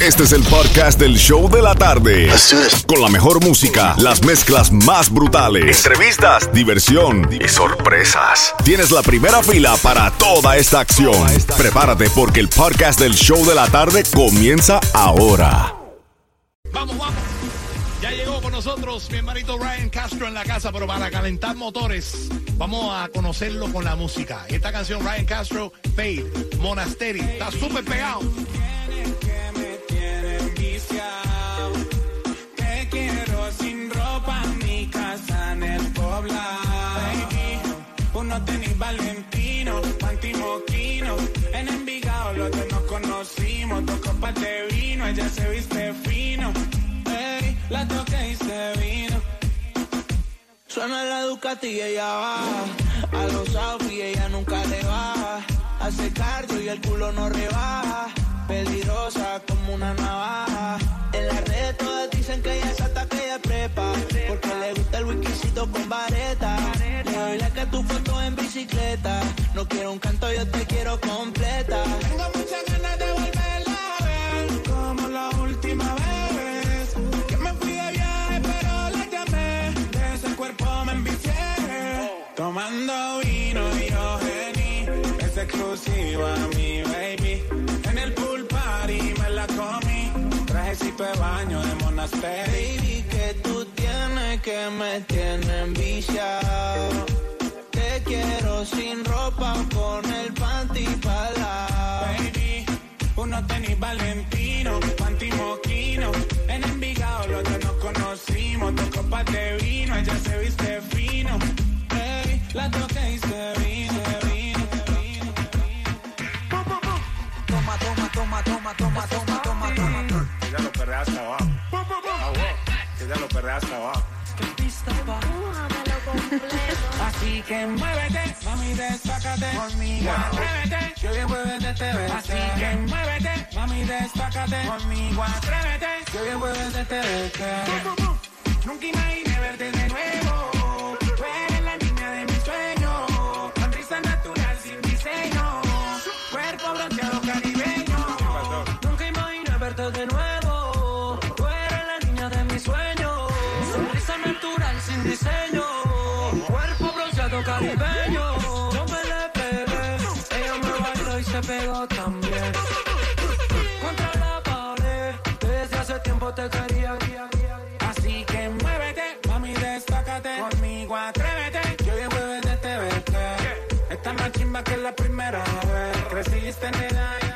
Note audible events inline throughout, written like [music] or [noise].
Este es el podcast del show de la tarde. Con la mejor música, las mezclas más brutales, entrevistas, diversión y sorpresas. Tienes la primera fila para toda esta acción. Prepárate porque el podcast del show de la tarde comienza ahora. Vamos, vamos. Ya llegó con nosotros mi hermanito Ryan Castro en la casa, pero para calentar motores, vamos a conocerlo con la música. Esta canción, Ryan Castro, Fade, Monasteri, está súper pegado. Tenis Valentino, panty moquino. En Envigado los dos nos conocimos, dos copas de vino, ella se viste fino. Ey, la toqué y se vino. Suena la Ducati y ella baja. A los outfits ella nunca le baja. Hace cardio y el culo no rebaja. Peligrosa como una navaja. En las redes todas dicen que ella es hasta que ella prepa. Porque le gusta el whiskycito con vareta. Le doy la que tu foto en bicicleta. No quiero un canto, yo te quiero completa. Tengo muchas ganas de volverla que me tienen viciado. Te quiero sin ropa con el panty Baby, unos tenis Valentino, panty moquino. En Envigado los dos nos conocimos, dos copas de vino, ella se viste fino. Ey, la toqué y se vino, se vino, se vino. Toma, toma, toma, toma, toma, toma, toma, toma. Ya lo perrea hasta abajo. Que ya lo perrea hasta abajo. Así que muévete, mami, destácate conmigo. Atrévete, que bien puedes te ver. Así que muévete, mami, destácate conmigo. Atrévete, que bien puedes te ver. Nunca imaginé verte de nuevo. Pegó también. Contra la pared. Desde hace tiempo te quería. Así que muévete, mami, destácate. Conmigo atrévete. Que bien puedes te verte. Esta más chimba que la primera vez. Creciste, nena. También.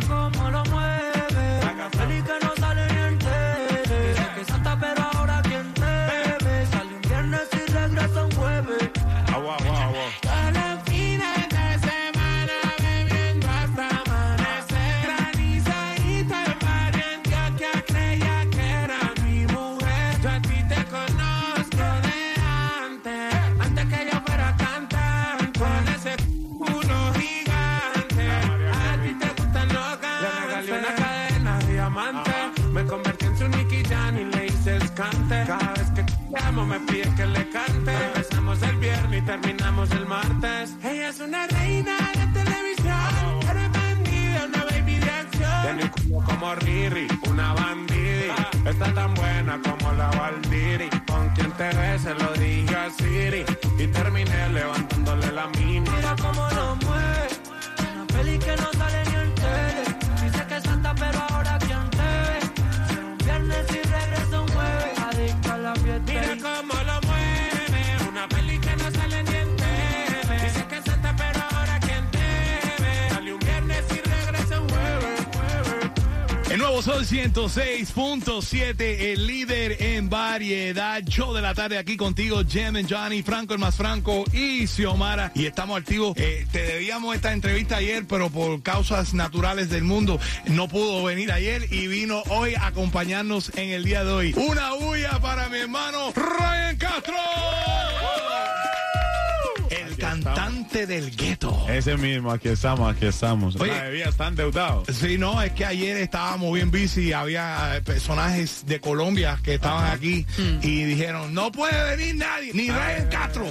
Cómo lo me pide que le cante. Empezamos el viernes y terminamos el martes. Ella es una reina de televisión, pero es bandida, una baby de acción. Tiene el culo como Riri, una bandida. Está tan buena como la Valdiri. Con quien te ves, se lo dije a Siri. El nuevo Sol Sol 106.7, el líder en variedad. Show de la tarde aquí contigo, Jem Johnny, Franco el más Franco y Xiomara. Y estamos activos. Eh, te debíamos esta entrevista ayer, pero por causas naturales del mundo no pudo venir ayer y vino hoy a acompañarnos en el día de hoy. Una huya para mi hermano Ryan Castro. Cantante del gueto. Ese mismo, aquí estamos, aquí estamos. Oye. la bebida está endeudado. Sí, no, es que ayer estábamos bien busy, había eh, personajes de Colombia que estaban aquí y dijeron, no puede venir nadie, ni Ryan Castro.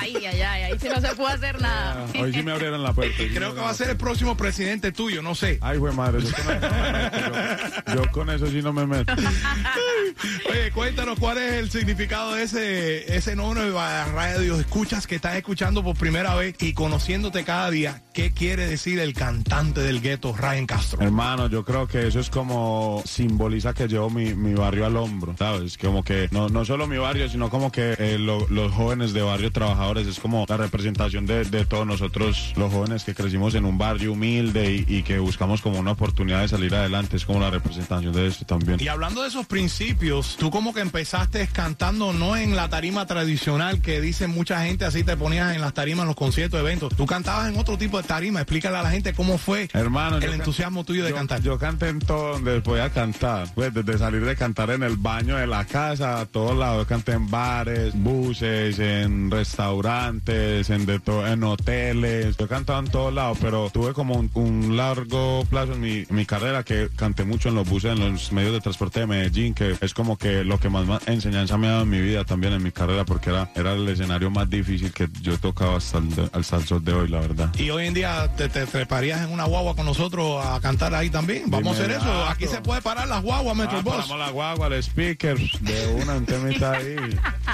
Ay, ay, ay, ahí sí no se puede hacer nada. Ah, Hoy sí me abrieron la puerta. Creo que va a ser el próximo presidente tuyo, no sé. Ay, güey, madre, yo con, eso yo- [laughs] yo con eso sí no me meto. [laughs] Oye, cuéntanos cuál es el significado de ese, ese nombre de radio. Escuchas que estás escuchando por primera vez y conociéndote cada día. ¿Qué quiere decir el cantante del gueto, Ryan Castro? Hermano, yo creo que eso es como simboliza que llevo mi, mi barrio al hombro, ¿sabes? Como que no, no solo mi barrio, sino como que eh, lo- los jóvenes de barrio trabajadores es como la representación de, de todos nosotros, los jóvenes que crecimos en un barrio humilde y, y que buscamos como una oportunidad de salir adelante, es como la representación de eso también. Y hablando de esos principios, tú como que empezaste cantando no en la tarima tradicional que dicen mucha gente, así te ponías en las tarimas, en los conciertos, eventos. Tú cantabas en otro tipo de tarima. Explícale a la gente cómo fue Hermano, el entusiasmo tuyo de yo- cantar. Yo canté en todo donde podía cantar. Pues desde salir de cantar en el baño de la casa, a todos lados. Yo canté en bares, buses, en restaurantes, en, de en hoteles. Yo cantaba en todos lados, pero tuve como un, un largo plazo en mi, en mi carrera que canté mucho en los buses, en los medios de transporte de Medellín, que es como que lo que más, enseñanza me ha dado en mi vida también en mi carrera, porque era, era el escenario más difícil que yo tocaba hasta el, sol de hoy, la verdad. Y hoy en día te, te treparías en una guagua con nosotros a cantar ahí también. Vamos a hacer eso. Aquí se puede parar las guaguas, Metro Ah, paramos la guagua, el speaker, de una, un temita ahí,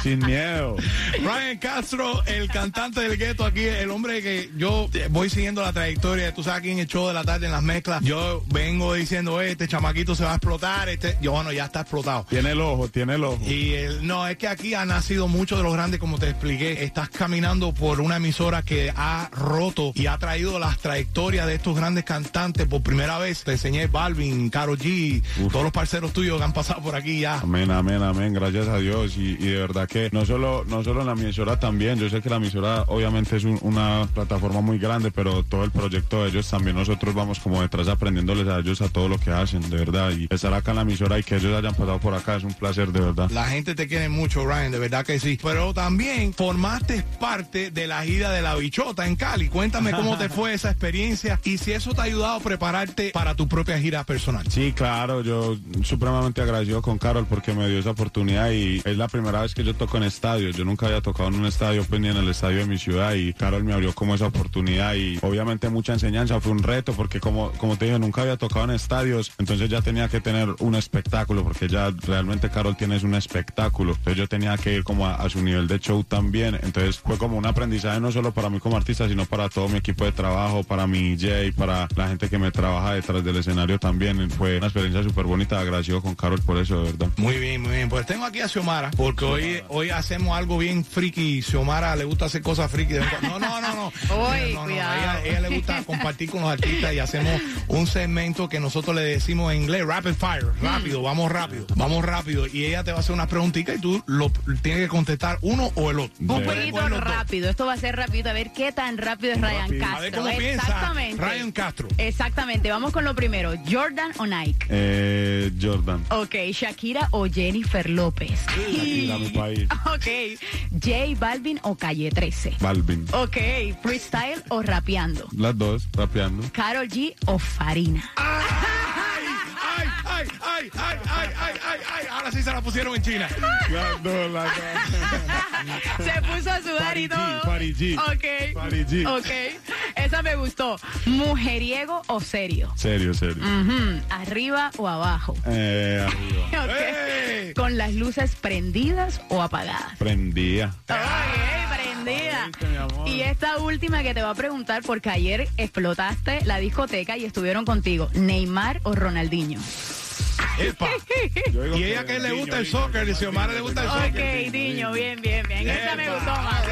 sin miedo. Ryan Castro, el cantante del gueto aquí, el hombre que yo voy siguiendo la trayectoria, tú sabes aquí en el show de la tarde en las mezclas, yo vengo diciendo, "Eh, este chamaquito se va a explotar, este, yo bueno, ya está explotado. Tiene el ojo, tiene el ojo. Y el, no, es que aquí ha nacido mucho de los grandes, como te expliqué. Estás caminando por una emisora que ha roto y ha traído las trayectorias de estos grandes cantantes por primera vez. Te enseñé Balvin, Karol G, todos los parceros tuyos que han pasado por aquí ya. Amén, amén, amén, gracias a Dios y, y de verdad que no solo, no solo en la emisora también, yo sé que la emisora obviamente es un- una plataforma muy grande, pero todo el proyecto de ellos también nosotros vamos como detrás aprendiéndoles a ellos a todo lo que hacen, de verdad, y estar acá en la emisora y que ellos hayan pasado por acá es un placer, de verdad. La gente te quiere mucho, Ryan, de verdad que sí. Pero también formaste parte de la gira de la bichota en Cali. Cuéntame cómo te fue esa experiencia y si eso te ha ayudado a prepararte para tu propia gira personal. Sí, claro, yo supremamente agradecido con Carol porque me dio esa oportunidad y es la primera vez que yo toco en estadios. Yo nunca había tocado en un estadio, pues ni en el estadio de mi ciudad y Carol me abrió como esa oportunidad y obviamente mucha enseñanza, fue un reto porque como, como te dije, nunca había tocado en estadios, entonces ya tenía que tener un espectáculo porque ya realmente Carol tienes un espectáculo. Entonces yo tenía que ir como a, a su nivel de show también. Entonces fue como un aprendizaje no solo para mí como artista, sino para todo mi equipo de trabajo, para mi DJ, para la gente que me trabaja detrás del escenario también. Fue una experiencia súper bonita, agradecido con Carol por eso, de verdad. Muy bien, muy bien. Pues tengo aquí a Xiomara, porque hoy, hoy hacemos algo bien friki. Xiomara le gusta hacer cosas friki. No, no, no, no. [laughs] Uy, No, no, cuidado. Ella, ella le gusta [laughs] compartir con los artistas y hacemos un segmento que nosotros le decimos en inglés, rapid fire. Rápido, vamos rápido, vamos rápido. Y ella te va a hacer una preguntita y tú lo tienes que contestar uno o el otro. Un jueguito rápido. Esto va a ser rápido. A ver qué tan rápido es Ryan Rápido. Castro. A ver cómo piensa Exactamente. Ryan Castro. Exactamente. Vamos con lo primero. Jordan o Nike. Eh, Jordan. Ok, Shakira o Jennifer López. Shakira, mi país. [laughs] Ok, J Balvin o Calle 13. Balvin. Ok, freestyle o rapeando. Las dos, rapeando. Carol G o Farina. ¡Ay! ay, ay, ay, ay, ay. Ahora sí se la pusieron en China. No, la, [laughs] se puso a sudar y todo. Party G. Ok. Party G. Esa me gustó. ¿Mujeriego o serio? Serio, serio. ¿Arriba o abajo? Eh, arriba. [laughs] okay. ¿Con las luces prendidas o apagadas? Prendida. Okay, prendida. Y esta última que te va a preguntar, porque ayer explotaste la discoteca y estuvieron contigo, ¿Neymar o Ronaldinho? ¡Epa! [laughs] Y ella que le gusta el Diño, soccer, Diño, y Xiomara le gusta el soccer. Ok, Diño, bien, bien, bien. Esa me gustó más.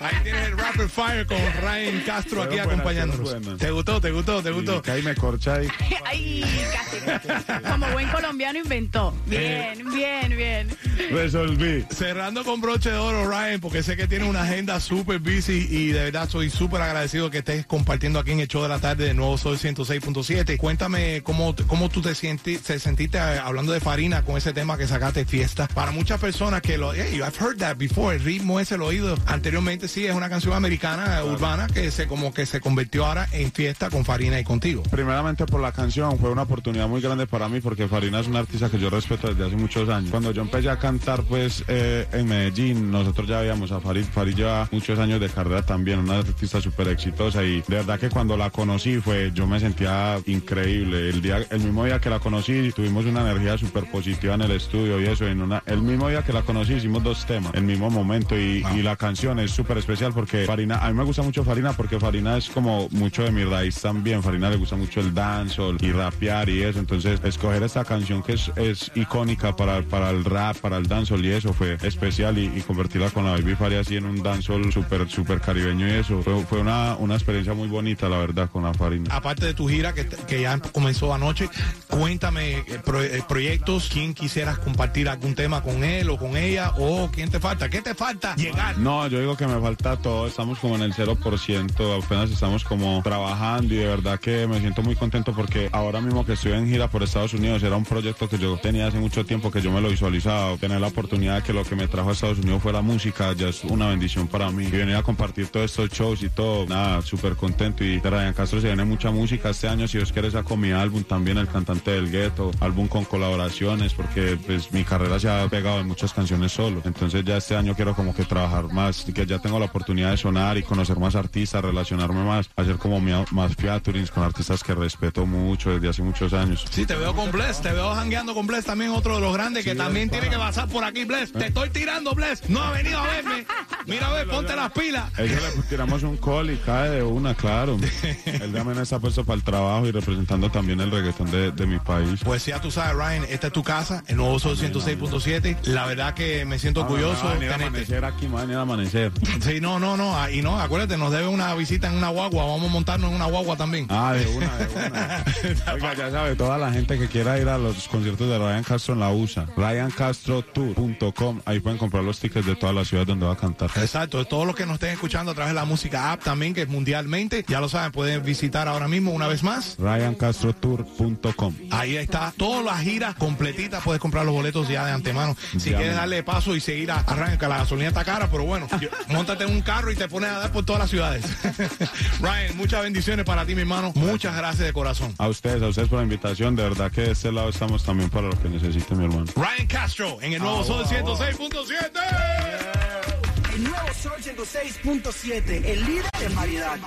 Ahí tienes el Rapid Fire con Ryan Castro aquí acompañándonos. ¿Te gustó? ¿Te gustó? ¿Te gustó? Que ahí me corcha ahí. [laughs] Ay, casi. Como buen colombiano inventó. Bien, bien, bien. Resolví. Cerrando con broche de oro, Ryan, porque sé que tiene una agenda súper busy y de verdad soy súper agradecido que estés compartiendo aquí en el show de la tarde de Nuevo Sol 106.7. Cuéntame cómo, cómo tú te, sienti- te sentiste eh, hablando de Farina con ese tema que sacaste fiesta. Para muchas personas que lo... Hey, I've heard that before. El ritmo ese lo he oído anteriormente. Sí, es una canción americana, urbana, que se como que se convirtió ahora en fiesta con Farina y contigo. Primeramente por la canción, fue una oportunidad muy grande para mí porque Farina es una artista que yo respeto desde hace muchos años. Cuando yo empecé a cantar pues eh, en Medellín, nosotros ya veíamos a Farid. Farid lleva muchos años de carrera también, una artista súper exitosa y de verdad que cuando la conocí fue, yo me sentía increíble. El día, el mismo día que la conocí tuvimos una energía súper positiva en el estudio y eso, en una, el mismo día que la conocí hicimos dos temas, el mismo momento y, y la canción es súper especial porque Farina, a mí me gusta mucho Farina porque Farina es como mucho de mi raíz también, Farina le gusta mucho el dancehall y rapear y eso, entonces escoger esta canción que es, es icónica para, para el rap, para el dancehall y eso fue especial y, y convertirla con la Baby Fari así en un dancehall súper, súper caribeño y eso, fue, fue una, una experiencia muy bonita la verdad con la Farina. Aparte de tu gira que, que ya comenzó anoche, cuéntame eh, pro- eh, proyectos, quién quisieras compartir algún tema con él o con ella o quién te falta, qué te falta llegar. No, yo digo que me falta todo, estamos como en el 0%, apenas estamos como trabajando y de verdad que me siento muy contento porque ahora mismo que estoy en gira por Estados Unidos era un proyecto que yo tenía hace mucho tiempo que yo me lo visualizaba, tener la oportunidad de que lo que me trajo a Estados Unidos fuera música, ya es una bendición para mí. Y venir a compartir todos estos shows y todo, nada, súper contento. Y de Castro se viene mucha música este año, si Dios quiere saco mi álbum también, El Cantante del Gueto, álbum con colaboraciones porque pues mi carrera se ha pegado en muchas canciones solo, entonces ya este año quiero como que trabajar más que ya tengo la oportunidad de sonar y conocer más artistas, relacionarme más, hacer como más featurings con artistas que respeto mucho desde hace muchos años. Sí, te veo con Bless, te veo jangueando con Bless, también otro de los grandes que también tiene que pasar por aquí, Bless. Te estoy tirando, Bless. No ha venido a verme. Mira, a ver, ponte las pilas. Eso le tiramos un call y cae de una, claro. [laughs] Él también está puesto para el trabajo y representando también el reggaetón de, de mi país. Pues ya tú sabes, Ryan, esta es tu casa, el nuevo Sol 106.7. La verdad que me siento orgulloso de de venir a tenerte. amanecer aquí, a amanecer. Sí, no, no, no, ah, y no, acuérdate, nos debe una visita en una guagua, vamos a montarnos en una guagua también. Ah, de una, de una. [laughs] Oiga, ya sabe, toda la gente que quiera ir a los conciertos de Ryan Castro en la USA, ryancastrotour.com, ahí pueden comprar los tickets de todas las ciudades donde va a cantar. Exacto, todos los que nos estén escuchando a través de la música app también, que es mundialmente, ya lo saben, pueden visitar ahora mismo una vez más. ryancastrotour.com. Ahí está, todas las giras completitas, puedes comprar los boletos ya de antemano. Si Ya, quieres man. darle paso y seguir a arranca, que la gasolina está cara, pero bueno, [laughs] montate en un carro y te pones a dar por todas las ciudades. [laughs] Ryan, muchas bendiciones para ti, mi hermano. Muchas gracias de corazón. A ustedes, a ustedes por la invitación. De verdad que de este lado estamos también para lo que necesiten, mi hermano. Ryan Castro en el nuevo Sol 106.7. Nuevo Sol 106.7, el líder en variedad.